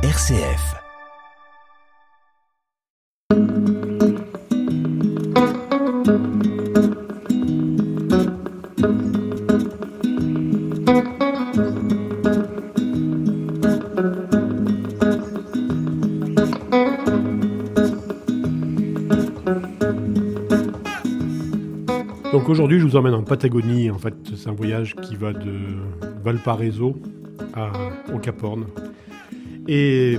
RCF. Donc aujourd'hui, je vous emmène en Patagonie. En fait, c'est un voyage qui va de Valparaiso à, au Cap Horn. Et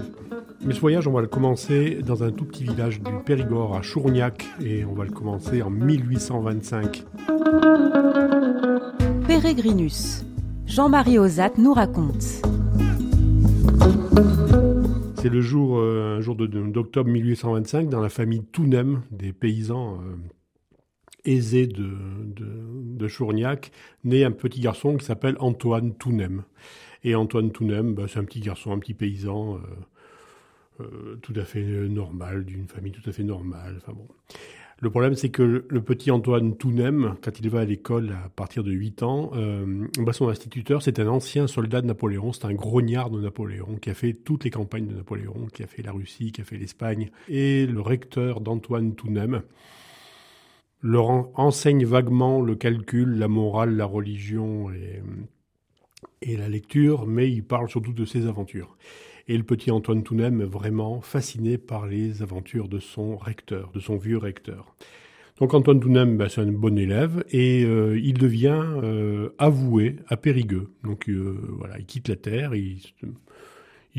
mais ce voyage, on va le commencer dans un tout petit village du Périgord à Chourgnac et on va le commencer en 1825. Pérégrinus. Jean-Marie Ozat nous raconte. C'est le jour, euh, un jour d'octobre 1825 dans la famille Tounem, des paysans euh, aisés de, de, de Chourgnac, naît un petit garçon qui s'appelle Antoine Tounem. Et Antoine Tounem, bah, c'est un petit garçon, un petit paysan, euh, euh, tout à fait euh, normal, d'une famille tout à fait normale. Enfin bon. Le problème, c'est que le, petit Antoine Tounem, quand il va à l'école à partir de 8 ans, bah, son instituteur, c'est un ancien soldat de Napoléon, c'est un grognard de Napoléon, qui a fait toutes les campagnes de Napoléon, qui a fait la Russie, qui a fait l'Espagne. Et le recteur d'Antoine Tounem leur en- enseigne vaguement le calcul, la morale, la religion et, la lecture, mais il parle surtout de ses aventures. Et le petit Antoine Tounem est vraiment fasciné par les aventures de son recteur, de son vieux recteur. Donc Antoine Tounem, ben, c'est un bon élève et euh, il devient euh, avoué à Périgueux. Donc euh, voilà, il quitte la terre, il,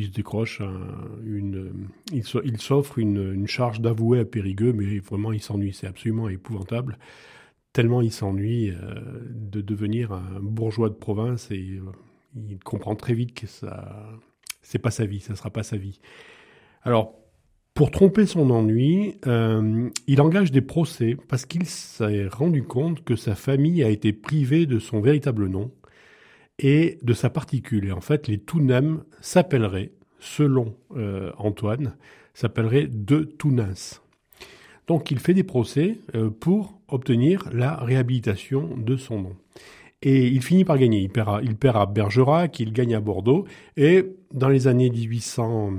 il se décroche un- une, il s'offre une, une charge d'avoué à Périgueux, mais vraiment il s'ennuie, c'est absolument épouvantable. Tellement il s'ennuie euh, de devenir un bourgeois de province et euh, il comprend très vite que ça, c'est pas sa vie, ça sera pas sa vie. Alors, pour tromper son ennui, euh, il engage des procès parce qu'il s'est rendu compte que sa famille a été privée de son véritable nom et de sa particule. Et en fait, les Tounem s'appelleraient, selon euh, Antoine, s'appelleraient de Tounins. Donc il fait des procès euh, pour obtenir la réhabilitation de son nom. Et il finit par gagner. Il perd à, Bergerac, il gagne à Bordeaux. Et dans les années 1800,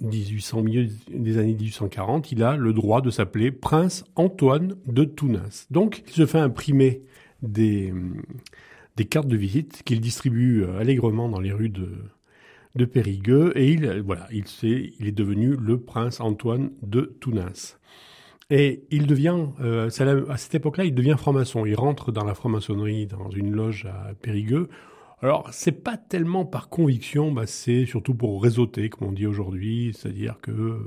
1800, milieu des années 1840, il a le droit de s'appeler Prince Antoine de Tounins. Donc il se fait imprimer des, des cartes de visite qu'il distribue euh, allègrement dans les rues de, de Périgueux. Et il, euh, voilà, il, s'est- il est devenu le Prince Antoine de Tounins. Et il devient, euh, à, cette époque-là, il devient franc-maçon. Il rentre dans la franc-maçonnerie dans une loge à Périgueux. Alors, c'est pas tellement par conviction, bah, c'est surtout pour réseauter, comme on dit aujourd'hui, c'est-à-dire que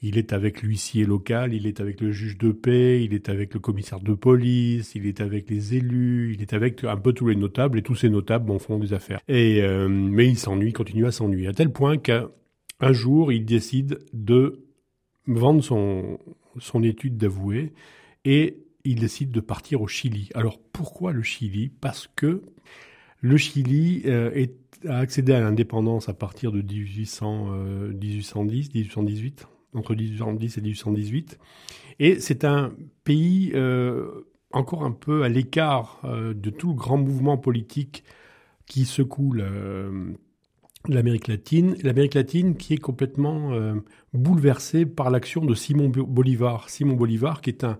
il est avec l'huissier local, il est avec le juge de paix, il est avec le commissaire de police, il est avec les élus, il est avec un peu tous les notables, et tous ces notables font des affaires. Et, euh, mais il s'ennuie, continue à s'ennuyer, à tel point qu'un un jour, il décide de vendre son, son étude d'avoué et il décide de partir au Chili. Alors pourquoi le Chili? Parce que le Chili euh, a accédé à l'indépendance à partir de 1800, euh, 1810, 1818, entre 1810 et 1818. Et c'est un pays euh, encore un peu à l'écart euh, de tout le grand mouvement politique qui secoue le- l'Amérique latine. L'Amérique latine qui est complètement euh, bouleversée par l'action de Simon Bo- Bolivar. Simon Bolivar qui est un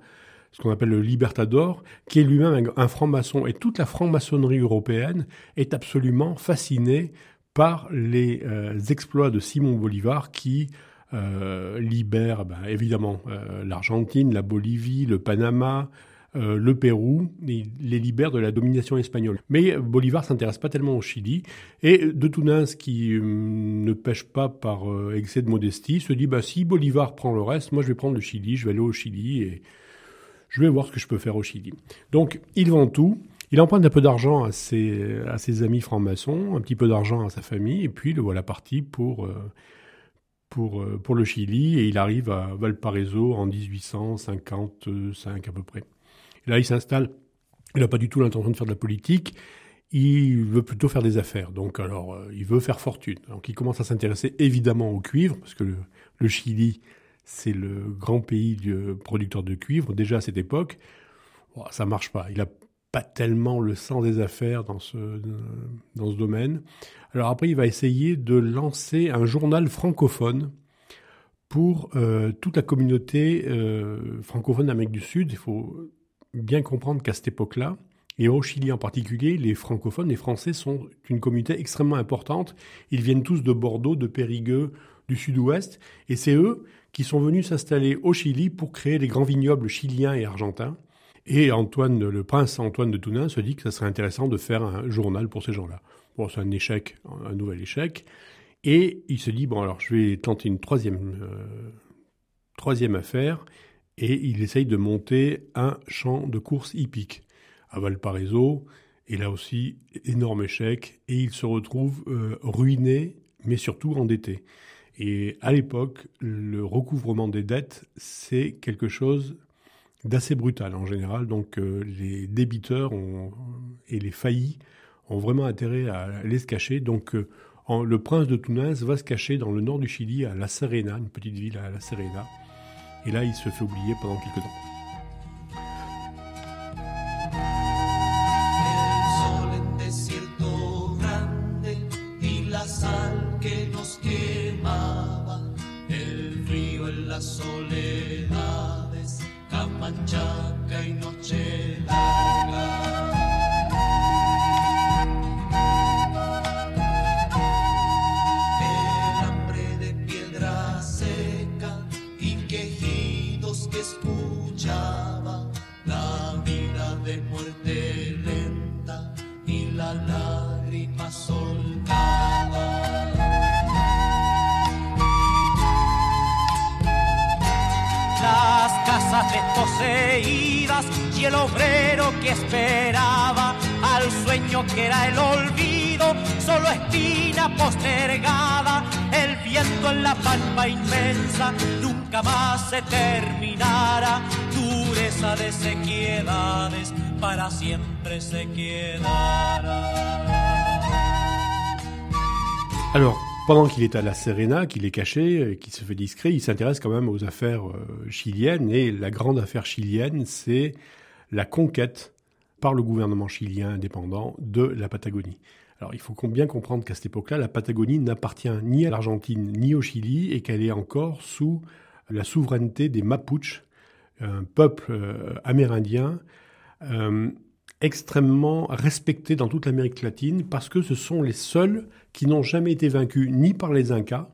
ce qu'on appelle le libertador, qui est lui-même un, franc-maçon. Et toute la franc-maçonnerie européenne est absolument fascinée par les euh, exploits de Simon Bolivar qui euh, libère ben, évidemment euh, l'Argentine, la Bolivie, le Panama, euh, le Pérou, il les libère de la domination espagnole. Mais Bolivar s'intéresse pas tellement au Chili et de Tounins qui hum, ne pêche pas par euh, excès de modestie se dit bah si Bolivar prend le reste, moi je vais prendre le Chili, je vais aller au Chili et je vais voir ce que je peux faire au Chili. Donc il vend tout. Il emprunte un peu d'argent à ses, à ses amis francs-maçons, un petit peu d'argent à sa famille, et puis le voilà parti pour, euh, pour, euh, pour le Chili, et il arrive à Valparaiso en 1855 à peu près. Là, il s'installe. Il n'a pas du tout l'intention de faire de la politique. Il veut plutôt faire des affaires. Donc, alors, euh, il veut faire fortune. Donc, il commence à s'intéresser évidemment au cuivre, parce que le, le Chili, c'est le grand pays du producteur de cuivre, déjà à cette époque. Ça marche pas. Il a pas tellement le sens des affaires dans ce, dans ce domaine. Alors après, il va essayer de lancer un journal francophone pour euh, toute la communauté euh, francophone d'Amérique du Sud. Il faut bien comprendre qu'à cette époque-là, et au Chili en particulier, les francophones, les Français sont une communauté extrêmement importante. Ils viennent tous de Bordeaux, de Périgueux, du sud-ouest, et c'est eux qui sont venus s'installer au Chili pour créer les grands vignobles chiliens et argentins. Et Antoine, le prince Antoine de Tounin se dit que ça serait intéressant de faire un journal pour ces gens-là. Bon, c'est un échec, un nouvel échec. Et il se dit, bon, alors je vais tenter une troisième, euh, troisième affaire. Et il essaye de monter un champ de course hippique à Valparaiso. Et là aussi, énorme échec. Et il se retrouve euh, ruiné, mais surtout endetté. Et à l'époque, le recouvrement des dettes, c'est quelque chose d'assez brutal en général. Donc euh, les débiteurs et les faillis ont vraiment intérêt à aller se cacher. Donc euh, le prince de Tunas va se cacher dans le nord du Chili, à La Serena, une petite ville à La Serena. Et là, il se fait oublier pendant quelques temps. Alors, pendant qu'il est à la Serena, qu'il est caché, qu'il se fait discret, il s'intéresse quand même aux affaires euh, chiliennes. Et la grande affaire chilienne, c'est la conquête par le gouvernement chilien indépendant de la Patagonie. Alors il faut bien comprendre qu'à cette époque-là, la Patagonie n'appartient ni à l'Argentine ni au Chili et qu'elle est encore sous la souveraineté des Mapuches, un peuple euh, amérindien euh, extrêmement respecté dans toute l'Amérique latine parce que ce sont les seuls qui n'ont jamais été vaincus ni par les Incas,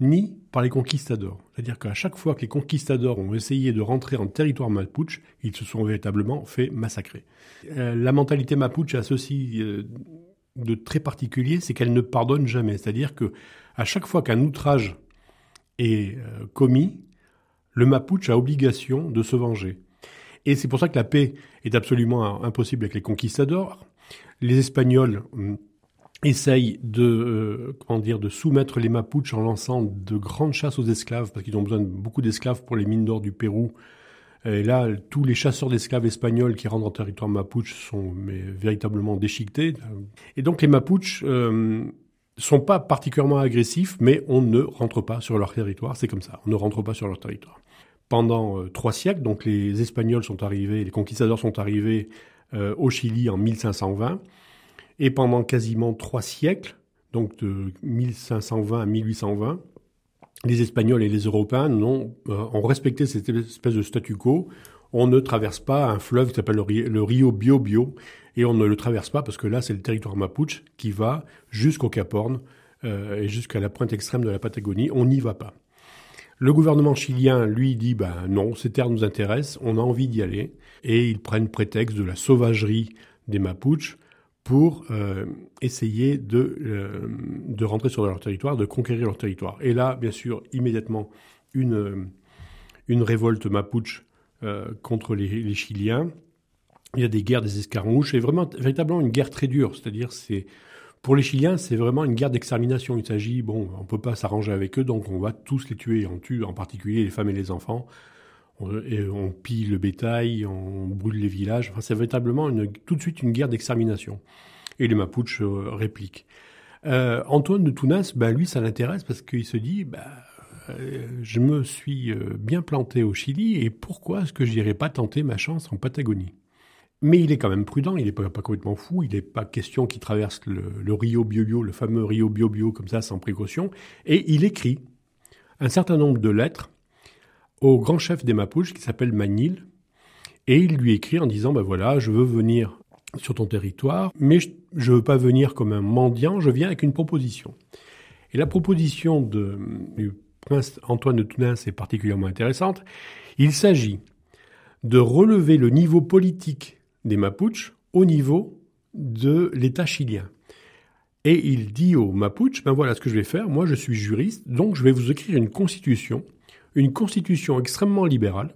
ni par les conquistadors. C'est-à-dire qu'à chaque fois que les conquistadors ont essayé de rentrer en territoire mapuche, ils se sont véritablement fait massacrer. Euh, la mentalité mapuche a ceci de très particulier, c'est qu'elle ne pardonne jamais. C'est-à-dire que à chaque fois qu'un outrage est euh, commis, le mapuche a obligation de se venger. Et c'est pour ça que la paix est absolument impossible avec les conquistadors. Les Espagnols hum, essayent de, euh, comment dire, de soumettre les Mapuches en lançant de grandes chasses aux esclaves, parce qu'ils ont besoin de beaucoup d'esclaves pour les mines d'or du Pérou. Et là, tous les chasseurs d'esclaves espagnols qui rentrent en territoire mapuche sont véritablement déchiquetés. Et donc les Mapuches euh, sont pas particulièrement agressifs, mais on ne rentre pas sur leur territoire. C'est comme ça, on ne rentre pas sur leur territoire pendant euh, trois siècles. Donc les Espagnols sont arrivés, les conquistadors sont arrivés euh, au Chili en 1520. Et pendant quasiment trois siècles, donc de 1520 à 1820, les Espagnols et les Européens ont, euh, ont respecté cette espèce de statu quo. On ne traverse pas un fleuve qui s'appelle le, Rio Biobio, et on ne le traverse pas parce que là, c'est le territoire mapuche qui va jusqu'au Cap Horn et jusqu'à la pointe extrême de la Patagonie. On n'y va pas. Le gouvernement chilien, lui, dit ben non, ces terres nous intéressent, on a envie d'y aller, et ils prennent prétexte de la sauvagerie des Mapuches pour euh, essayer de, euh, de rentrer sur leur territoire, de conquérir leur territoire. Et là, bien sûr, immédiatement, une, une révolte mapuche euh, contre les, les, Chiliens. Il y a des guerres des escarmouches, et vraiment, véritablement une guerre très dure, c'est-à-dire c'est pour les Chiliens, c'est vraiment une guerre d'extermination. Il s'agit, bon, on peut pas s'arranger avec eux, donc on va tous les tuer. On tue en particulier les femmes et les enfants. On, pille le bétail, on brûle les villages. Enfin, c'est véritablement tout de suite une guerre d'extermination. Et les Mapuches euh, répliquent. Euh, Antoine de Tounas, ben, lui, ça l'intéresse parce qu'il se dit, ben, je me suis bien planté au Chili et pourquoi est-ce que j'irais pas tenter ma chance en Patagonie? Mais il est quand même prudent, il n'est pas, complètement fou, il n'est pas question qu'il traverse le, Rio Biobio, le fameux Rio Biobio comme ça, sans précaution. Et il écrit un certain nombre de lettres au grand chef des Mapuches qui s'appelle Manil. Et il lui écrit en disant, ben voilà, je veux venir sur ton territoire, mais je ne veux pas venir comme un mendiant, je viens avec une proposition. Et la proposition de, du prince Antoine de Tounin est particulièrement intéressante. Il s'agit de relever le niveau politique des Mapuches au niveau de l'État chilien. Et il dit aux Mapuches, ben voilà ce que je vais faire, moi je suis juriste, donc je vais vous écrire une constitution, une constitution extrêmement libérale,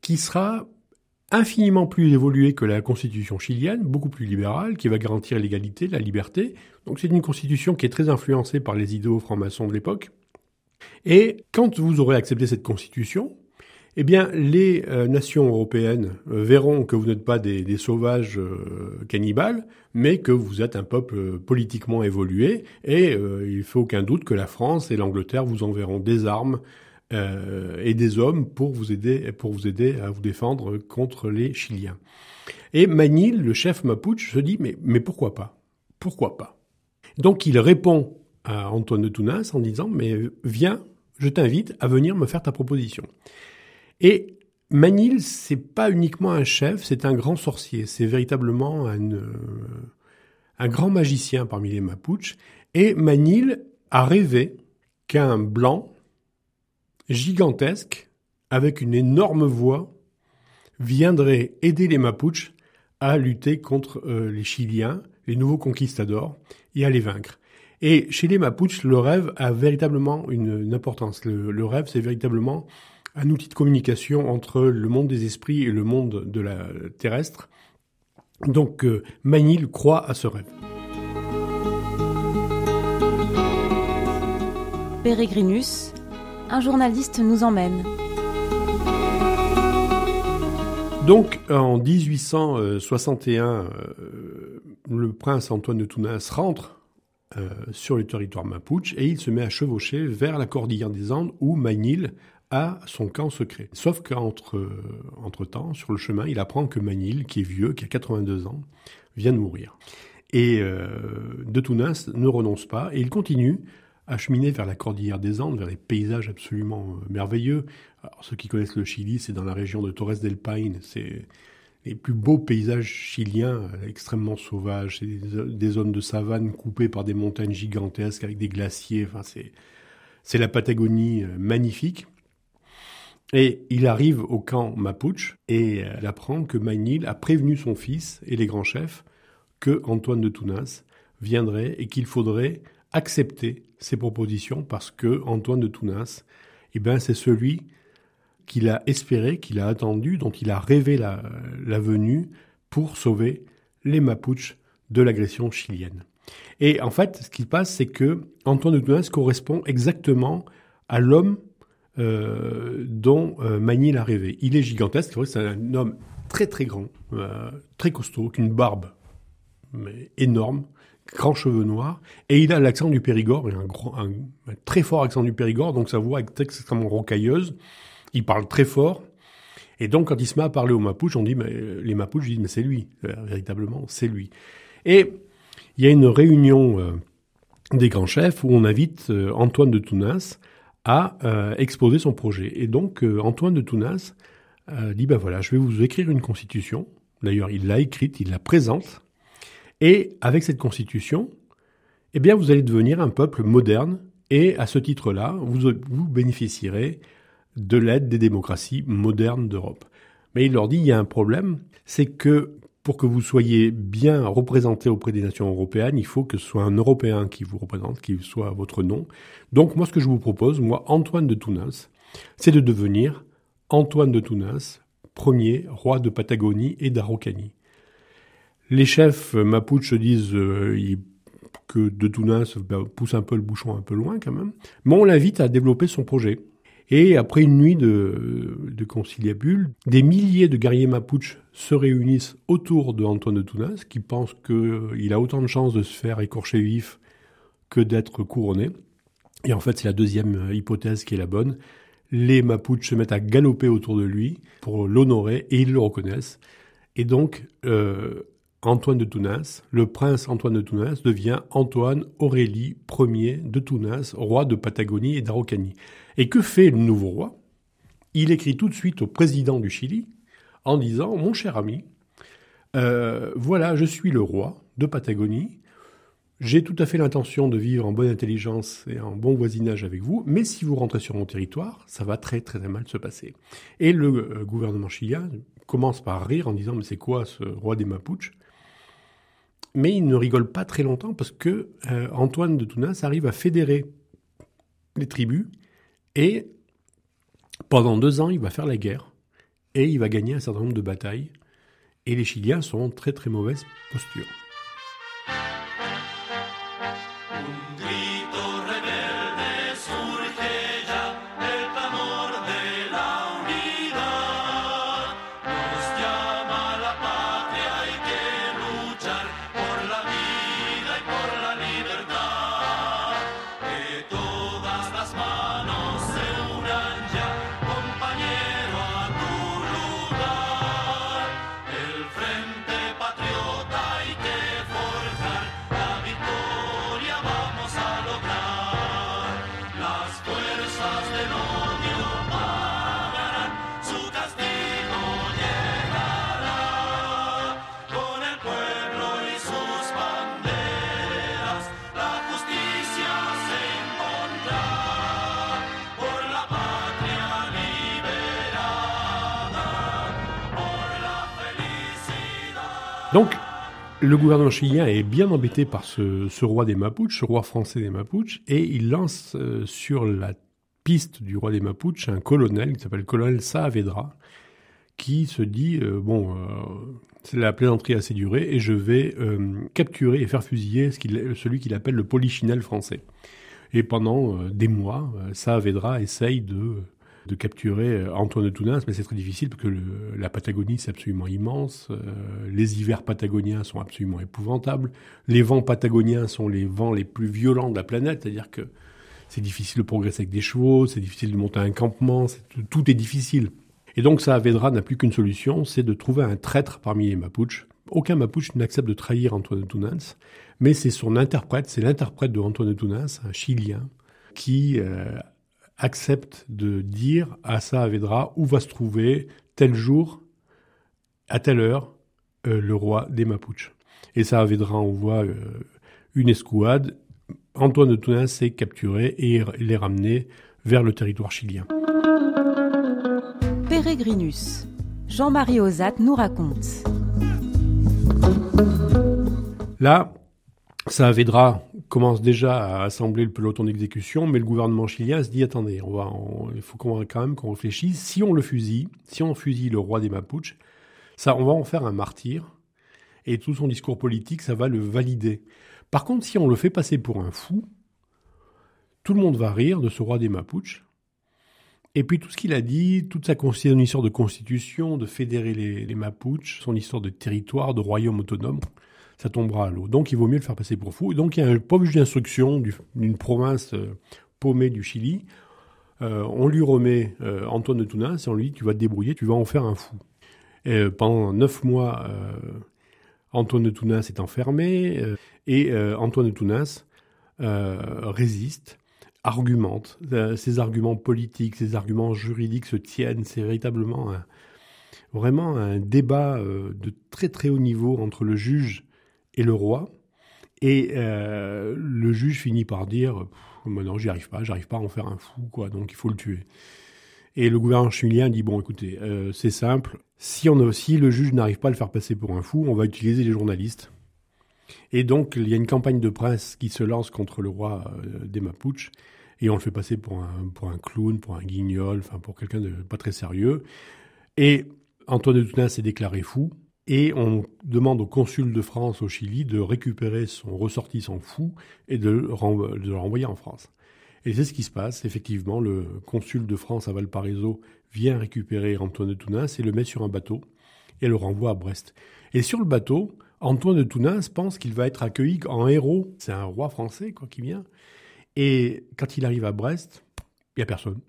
qui sera infiniment plus évoluée que la constitution chilienne, beaucoup plus libérale, qui va garantir l'égalité, la liberté. Donc c'est une constitution qui est très influencée par les idéaux francs-maçons de l'époque. Et quand vous aurez accepté cette constitution, eh bien, les euh, nations européennes euh, verront que vous n'êtes pas des, sauvages euh, cannibales, mais que vous êtes un peuple politiquement évolué, et il ne faut aucun doute que la France et l'Angleterre vous enverront des armes et des hommes pour vous aider, pour vous aider à vous défendre contre les Chiliens. Et Manil, le chef mapuche, se dit mais, mais pourquoi pas? Pourquoi pas? Donc il répond à Antoine de Tounas en disant mais viens, je t'invite à venir me faire ta proposition. Et Manil, c'est pas uniquement un chef, c'est un grand sorcier. C'est véritablement un, euh, un grand magicien parmi les Mapuches. Et Manil a rêvé qu'un blanc gigantesque, avec une énorme voix, viendrait aider les Mapuches à lutter contre euh, les Chiliens, les nouveaux conquistadors, et à les vaincre. Et chez les Mapuches, le rêve a véritablement une, importance. le rêve, c'est véritablement un outil de communication entre le monde des esprits et le monde de la terrestre. Donc euh, Manil croit à ce rêve. Pérégrinus, un journaliste nous emmène. Donc en 1861, euh, le prince Antoine de Tounas rentre euh, sur le territoire mapuche et il se met à chevaucher vers la cordillère des Andes où Manil à son camp secret. Sauf qu'entre euh, entre temps, sur le chemin, il apprend que Manil, qui est vieux, qui a 82 ans, vient de mourir. Et euh, De Tounas ne renonce pas et il continue à cheminer vers la cordillère des Andes, vers des paysages absolument euh, merveilleux. Alors, ceux qui connaissent le Chili, c'est dans la région de Torres del Paine. C'est les plus beaux paysages chiliens, extrêmement sauvages. C'est des, zones de savane coupées par des montagnes gigantesques avec des glaciers. Enfin, c'est la Patagonie magnifique. Et il arrive au camp Mapuche et il apprend que Manil a prévenu son fils et les grands chefs que Antoine de Tounas viendrait et qu'il faudrait accepter ses propositions parce que Antoine de Tounas, eh ben, c'est celui qu'il a espéré, qu'il a attendu, dont il a rêvé la, venue pour sauver les Mapuches de l'agression chilienne. Et en fait, ce qui se passe, c'est que Antoine de Tounas correspond exactement à l'homme euh, dont euh, a rêvé. Il est gigantesque, c'est un homme très très grand, euh, très costaud, une barbe mais énorme, grands cheveux noirs, et il a l'accent du Périgord, a un, très fort accent du Périgord, donc sa voix est extrêmement rocailleuse. Il parle très fort, et donc quand il se met à parler aux Mapuches, on dit, mais les Mapuches disent, mais c'est lui, véritablement, c'est lui. Et il y a une réunion des grands chefs où on invite Antoine de Tounas a euh, exposé son projet. Et donc euh, Antoine de Tounas euh, dit, ben voilà, je vais vous écrire une constitution. D'ailleurs, il l'a écrite, il la présente. Et avec cette constitution, eh bien, vous allez devenir un peuple moderne. Et à ce titre-là, vous, vous bénéficierez de l'aide des démocraties modernes d'Europe. Mais il leur dit, il y a un problème, c'est que pour que vous soyez bien représenté auprès des nations européennes, il faut que ce soit un Européen qui vous représente, qui soit votre nom. Donc moi, ce que je vous propose, moi, Antoine de Tounas, c'est de devenir Antoine de Tounas, premier roi de Patagonie et d'Araucanie. Les chefs mapuches disent euh, que de Tounas bah, pousse un peu le bouchon un peu loin quand même, mais on l'invite à développer son projet. Et après une nuit de, conciliabule, des milliers de guerriers mapuches se réunissent autour de Antoine de Tounas, qui pense qu'il a autant de chances de se faire écorcher vif que d'être couronné. Et en fait, c'est la deuxième hypothèse qui est la bonne. Les Mapuches se mettent à galoper autour de lui pour l'honorer et ils le reconnaissent. Et donc, euh, Antoine de Tounas, le prince Antoine de Tounas, devient Antoine Aurélie Ier de Tounas, roi de Patagonie et d'Araucanie. Et que fait le nouveau roi? Il écrit tout de suite au président du Chili en disant Mon cher ami, euh, voilà, je suis le roi de Patagonie. J'ai tout à fait l'intention de vivre en bonne intelligence et en bon voisinage avec vous, mais si vous rentrez sur mon territoire, ça va très très mal se passer. Et le euh, gouvernement chilien commence par rire en disant mais c'est quoi ce roi des Mapuches? Mais il ne rigole pas très longtemps parce que euh, Antoine de Tunas arrive à fédérer les tribus et pendant deux ans il va faire la guerre et il va gagner un certain nombre de batailles et les Chiliens sont en très très mauvaise posture. Donc, le gouvernement chilien est bien embêté par ce, roi des Mapuches, ce roi français des Mapuches, et il lance euh, sur la piste du roi des Mapuches un colonel qui s'appelle le colonel Saavedra, qui se dit euh, bon, euh, c'est la plaisanterie assez durée et je vais capturer et faire fusiller celui qu'il appelle le polichinelle français. Et pendant des mois, Saavedra essaye de de capturer euh, Antoine de Tounas, mais c'est très difficile parce que la Patagonie, c'est absolument immense. Euh, les hivers patagoniens sont absolument épouvantables. Les vents patagoniens sont les vents les plus violents de la planète, c'est-à-dire que c'est difficile de progresser avec des chevaux, c'est difficile de monter un campement, tout est difficile. Et donc Saavedra n'a plus qu'une solution, c'est de trouver un traître parmi les Mapuches. Aucun Mapuche n'accepte de trahir Antoine de Tounas, mais c'est son interprète, c'est l'interprète de Antoine de Tounas, un Chilien, qui euh, accepte de dire à Saavedra où va se trouver tel jour, à telle heure, euh, le roi des Mapuches. Et Saavedra envoie euh, une escouade. Antoine de Tounas est capturé et il est ramené vers le territoire chilien. Pérégrinus. Jean-Marie Ozat nous raconte. Là, Saavedra commence déjà à assembler le peloton d'exécution, mais le gouvernement chilien se dit attendez, il faut quand même qu'on réfléchisse. Si on le fusille, si on fusille le roi des Mapuches, ça, on va en faire un martyr, et tout son discours politique, ça va le valider. Par contre, si on le fait passer pour un fou, tout le monde va rire de ce roi des Mapuches. Et puis tout ce qu'il a dit, toute sa histoire de constitution, de fédérer les, les Mapuches, son histoire de territoire, de royaume autonome, ça tombera à l'eau. Donc il vaut mieux le faire passer pour fou. Et donc il y a un pauvre juge d'instruction d'une province euh, paumée du Chili. Euh, on lui remet euh, Antoine de Tounas et on lui dit tu vas te débrouiller, tu vas en faire un fou. Et, pendant neuf mois, Antoine de Tounas est enfermé et Antoine de Tounas résiste argumente. Ses arguments politiques, ses arguments juridiques se tiennent. C'est véritablement vraiment un débat de très très haut niveau entre le juge et le roi. Et euh, le juge finit par dire non, j'y arrive pas, j'arrive pas à en faire un fou, quoi, donc il faut le tuer. Et le gouvernement chilien dit bon, écoutez, euh, c'est simple, si, on a, aussi le juge n'arrive pas à le faire passer pour un fou, on va utiliser les journalistes. Et donc, il y a une campagne de presse qui se lance contre le roi euh, des Mapuches, et on le fait passer pour un, pour un clown, pour un guignol, enfin pour quelqu'un de pas très sérieux. Et Antoine de Tounas s'est déclaré fou, et on demande au consul de France au Chili de récupérer son ressortissant fou et de le, renvoyer en France. Et c'est ce qui se passe. Effectivement, le consul de France à Valparaiso vient récupérer Antoine de Tounas et le met sur un bateau et le renvoie à Brest. Et sur le bateau, Antoine de Tounas pense qu'il va être accueilli en héros. C'est un roi français, quoi, qui vient. Et quand il arrive à Brest, il n'y a personne.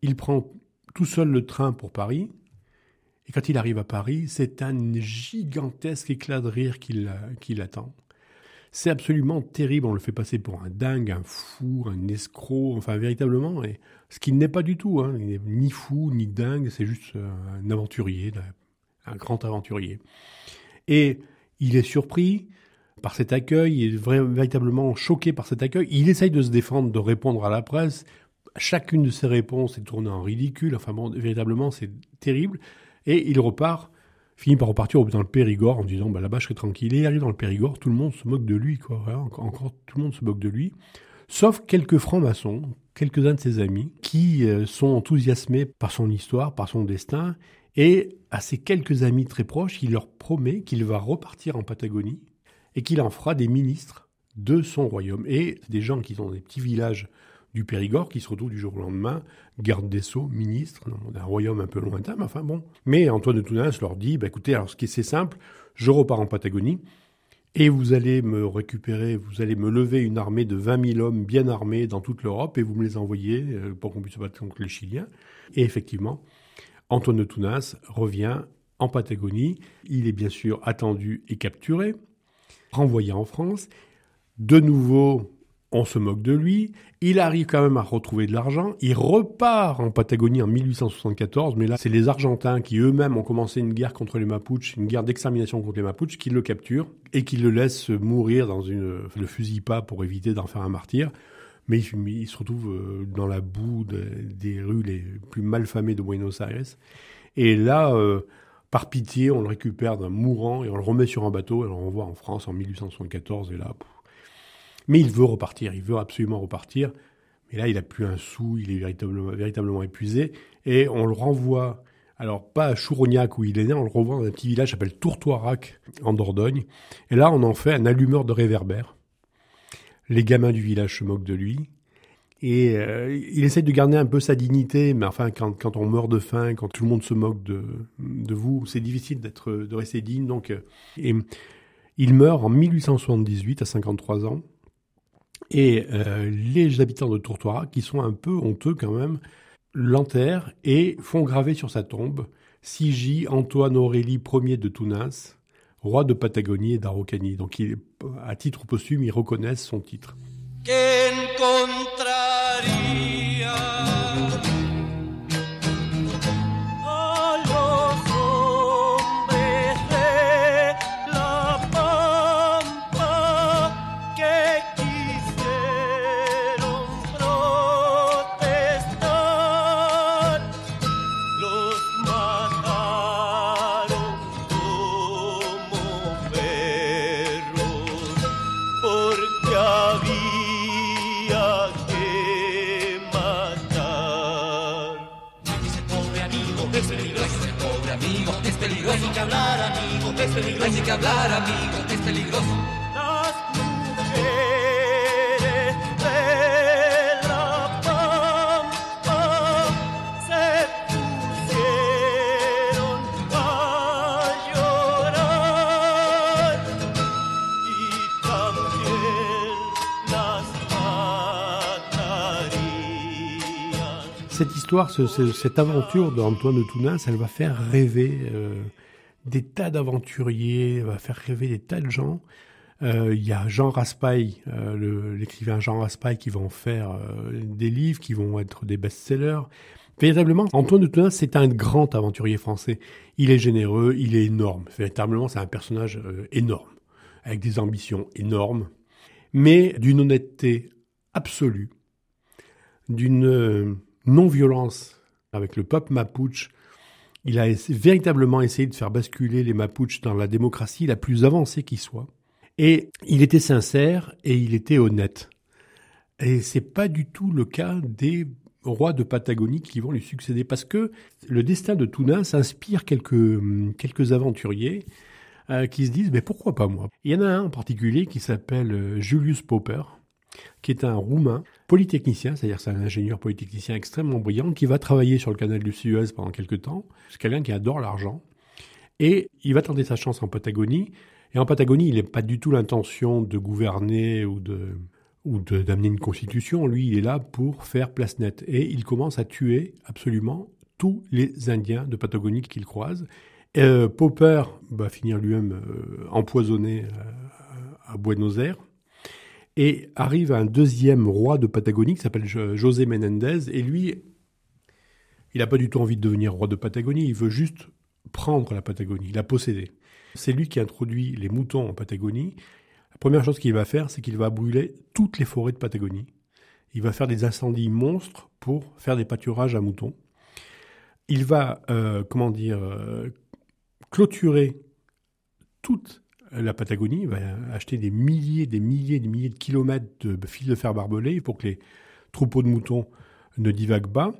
Il prend tout seul le train pour Paris Et quand il arrive à Paris, c'est un gigantesque éclat de rire qui l'attend. C'est absolument terrible, on le fait passer pour un dingue, un fou, un escroc, enfin véritablement, ce qu'il n'est pas du tout. Hein. Il n'est ni fou, ni dingue, c'est juste euh, un aventurier, un grand aventurier. Et il est surpris par cet accueil, il est véritablement choqué par cet accueil. Il essaye de se défendre, de répondre à la presse. Chacune de ses réponses est tournée en ridicule. Enfin bon, véritablement, c'est terrible. Et il repart, finit par repartir dans le Périgord en disant bah, là-bas je serai tranquille. Et il arrive dans le Périgord, tout le monde se moque de lui. Quoi. encore, tout le monde se moque de lui. Sauf quelques francs-maçons, quelques-uns de ses amis, qui euh, sont enthousiasmés par son histoire, par son destin. Et à ses quelques amis très proches, il leur promet qu'il va repartir en Patagonie et qu'il en fera des ministres de son royaume. Et des gens qui sont dans des petits villages du Périgord qui se retrouvent du jour au lendemain, garde des sceaux, ministre, d'un royaume un peu lointain, mais enfin bon. Mais Antoine de Tounens leur dit, bah écoutez, alors ce qui est simple, je repars en Patagonie, et vous allez me récupérer, vous allez me lever une armée de 20 000 hommes bien armés dans toute l'Europe, et vous me les envoyez euh, pour qu'on puisse se battre contre les Chiliens. Et effectivement, Antoine de Tounas revient en Patagonie. Il est bien sûr attendu et capturé, renvoyé en France. De nouveau, on se moque de lui. Il arrive quand même à retrouver de l'argent. Il repart en Patagonie en 1874, mais là, c'est les Argentins qui eux-mêmes ont commencé une guerre contre les Mapuches, une guerre d'extermination contre les Mapuches, qui le capturent et qui le laissent mourir dans une, le fusil pas pour éviter d'en faire un martyr. Mais il, se retrouve euh, dans la boue des rues les plus malfamées de Buenos Aires. Et là, euh, par pitié, on le récupère d'un mourant et on le remet sur un bateau et on le renvoie en France en 1874. Et là, mais il veut repartir, il veut absolument repartir. Mais là, il n'a plus un sou, il est véritablement, épuisé. Et on le renvoie, alors pas à Chourognac où il est né, on le renvoie dans un petit village qui s'appelle Tourtoirac, en Dordogne. Et là, on en fait un allumeur de réverbère. Les gamins du village se moquent de lui. Et euh, il essaie de garder un peu sa dignité, mais enfin, quand, on meurt de faim, quand tout le monde se moque de, vous, c'est difficile d'être, de rester digne. Donc, euh, il meurt en 1878 à 53 ans. Et euh, les habitants de Tourtoira, qui sont un peu honteux quand même, l'enterrent et font graver sur sa tombe Sigi Antoine Aurélie Ier de Tounas, roi de Patagonie et d'Araucanie. Donc, à titre posthume, ils reconnaissent son titre. Peligroso. Las mujeres de la pampa se pusieron a llorar y también las matarían. Cette histoire, ce, cette aventure d'Antoine de Tounin, elle va faire rêver. Euh, des tas d'aventuriers, va faire rêver des tas de gens. Euh, il y a Jean Raspail, euh, l'écrivain Jean Raspail, qui va en faire euh, des livres qui vont être des best-sellers. Véritablement, Antoine de Tounin, c'est un grand aventurier français. Il est généreux, il est énorme. Véritablement, c'est un personnage énorme, avec des ambitions énormes, mais d'une honnêteté absolue, d'une non-violence avec le peuple mapuche il a véritablement essayé de faire basculer les Mapuches dans la démocratie la plus avancée qui soit. Et il était sincère et il était honnête. Et c'est pas du tout le cas des rois de Patagonie qui vont lui succéder parce que le destin de Tounin s'inspire quelques, quelques aventuriers euh, qui se disent mais pourquoi pas moi? Il y en a un en particulier qui s'appelle euh, Julius Popper qui est un Roumain polytechnicien, c'est-à-dire c'est un ingénieur polytechnicien extrêmement brillant qui va travailler sur le canal du Suez pendant quelques temps. C'est quelqu'un qui adore l'argent. Et il va tenter sa chance en Patagonie. Et en Patagonie, il n'a pas du tout l'intention de gouverner ou de d'amener une constitution. Lui, il est là pour faire place nette. Et il commence à tuer absolument tous les Indiens de Patagonie qu'il croise. Euh, Popper va finir lui-même euh, empoisonné à Buenos Aires et arrive un deuxième roi de Patagonie qui s'appelle José Menendez et lui, il n'a pas du tout envie de devenir roi de Patagonie, il veut juste prendre la Patagonie, la posséder. C'est lui qui introduit les moutons en Patagonie. La première chose qu'il va faire, c'est qu'il va brûler toutes les forêts de Patagonie. Il va faire des incendies monstres pour faire des pâturages à moutons. Il va, euh, comment dire, euh, clôturer toute la Patagonie, va acheter des milliers, des milliers, des milliers de kilomètres de fils de fer barbelés pour que les troupeaux de moutons ne divaguent pas.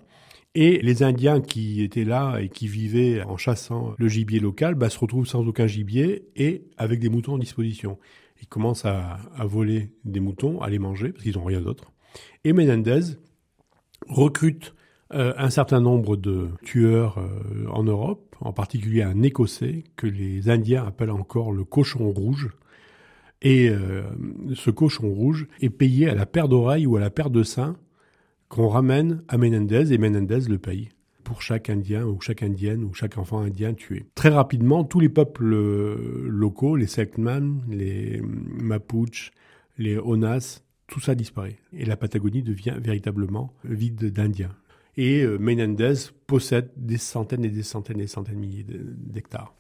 Et les Indiens qui étaient là et qui vivaient en chassant le gibier local bah, se retrouvent sans aucun gibier et avec des moutons en disposition. Ils commencent à, voler des moutons, à les manger parce qu'ils n'ont rien d'autre. Et Menendez recrute euh, un certain nombre de tueurs euh, en Europe, en particulier un Écossais que les Indiens appellent encore le cochon rouge. Et euh, ce cochon rouge est payé à la paire d'oreilles ou à la paire de seins qu'on ramène à Menendez et Menendez le paye pour chaque Indien ou chaque Indienne ou chaque enfant indien tué. Très rapidement, tous les peuples locaux, les Selkman, les Mapuches, les Onas, tout ça disparaît. Et la Patagonie devient véritablement vide d'Indiens. Et euh, Menendez possède des centaines et des centaines et des centaines de milliers d'hectares.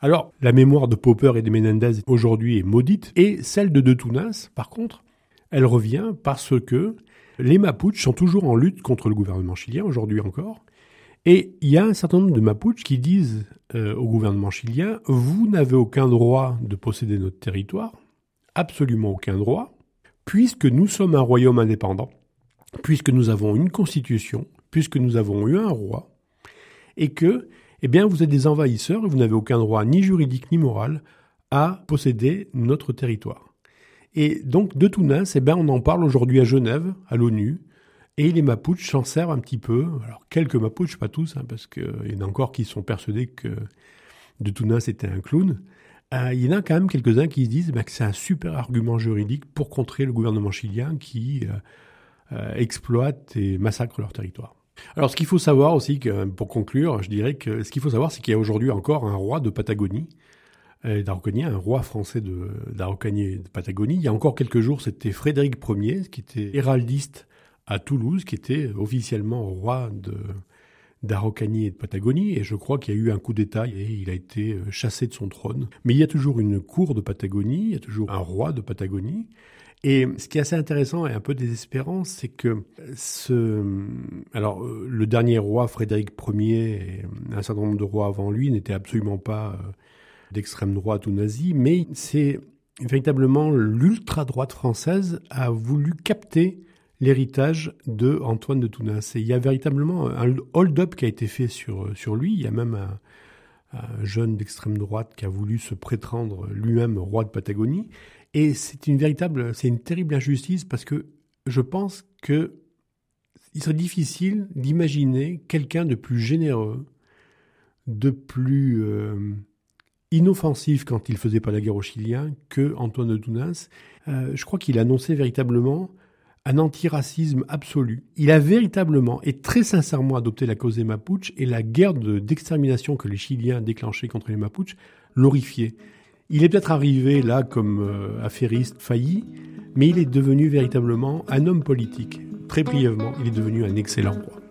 Alors, la mémoire de Popper et de Menendez aujourd'hui est maudite, et celle de De Tounas, par contre, elle revient parce que les Mapuches sont toujours en lutte contre le gouvernement chilien, aujourd'hui encore. Et il y a un certain nombre de Mapuches qui disent euh, au gouvernement chilien, vous n'avez aucun droit de posséder notre territoire, absolument aucun droit, puisque nous sommes un royaume indépendant, puisque nous avons une constitution, puisque nous avons eu un roi, et que, eh bien, vous êtes des envahisseurs et vous n'avez aucun droit ni juridique ni moral à posséder notre territoire. Et donc, de Tunas, eh ben, on en parle aujourd'hui à Genève, à l'ONU, et les Mapuches s'en servent un petit peu. Alors, quelques Mapuches, pas tous, hein, parce qu'il y en a encore qui sont persuadés que de Tunas était un clown. Euh, il y en a quand même quelques-uns qui se disent ben, que c'est un super argument juridique pour contrer le gouvernement chilien qui euh, euh, exploite et massacre leur territoire. Alors, ce qu'il faut savoir aussi, pour conclure, je dirais que ce qu'il faut savoir, c'est qu'il y a aujourd'hui encore un roi de Patagonie euh, d'Araucanie, un roi français d'Araucanie et de Patagonie. Il y a encore quelques jours, c'était Frédéric Ier, qui était héraldiste à Toulouse, qui était officiellement roi de d'Araucanie et de Patagonie, et je crois qu'il y a eu un coup d'État et il a été euh, chassé de son trône. Mais il y a toujours une cour de Patagonie, il y a toujours un roi de Patagonie, et ce qui est assez intéressant et un peu désespérant, c'est que ce, alors le dernier roi Frédéric Ier et un certain nombre de rois avant lui n'étaient absolument pas euh, d'extrême droite ou nazie, mais c'est véritablement l'ultra-droite française a voulu capter l'héritage de Antoine de Tounas. Et il y a véritablement un hold-up qui a été fait sur, sur lui. Il y a même un, jeune d'extrême droite qui a voulu se prétendre lui-même roi de Patagonie. Et c'est une véritable, c'est une terrible injustice parce que je pense que il serait difficile d'imaginer quelqu'un de plus généreux, de plus euh, inoffensif quand il faisait pas la guerre aux Chiliens que Antoine de Tounas. Euh, je crois qu'il annonçait véritablement un antiracisme absolu. Il a véritablement et très sincèrement adopté la cause des Mapuches et la guerre d'extermination que les Chiliens déclenchaient contre les Mapuches l'horrifiait. Il est peut-être arrivé là comme euh, affairiste failli, mais il est devenu véritablement un homme politique. Très brièvement, il est devenu un excellent roi.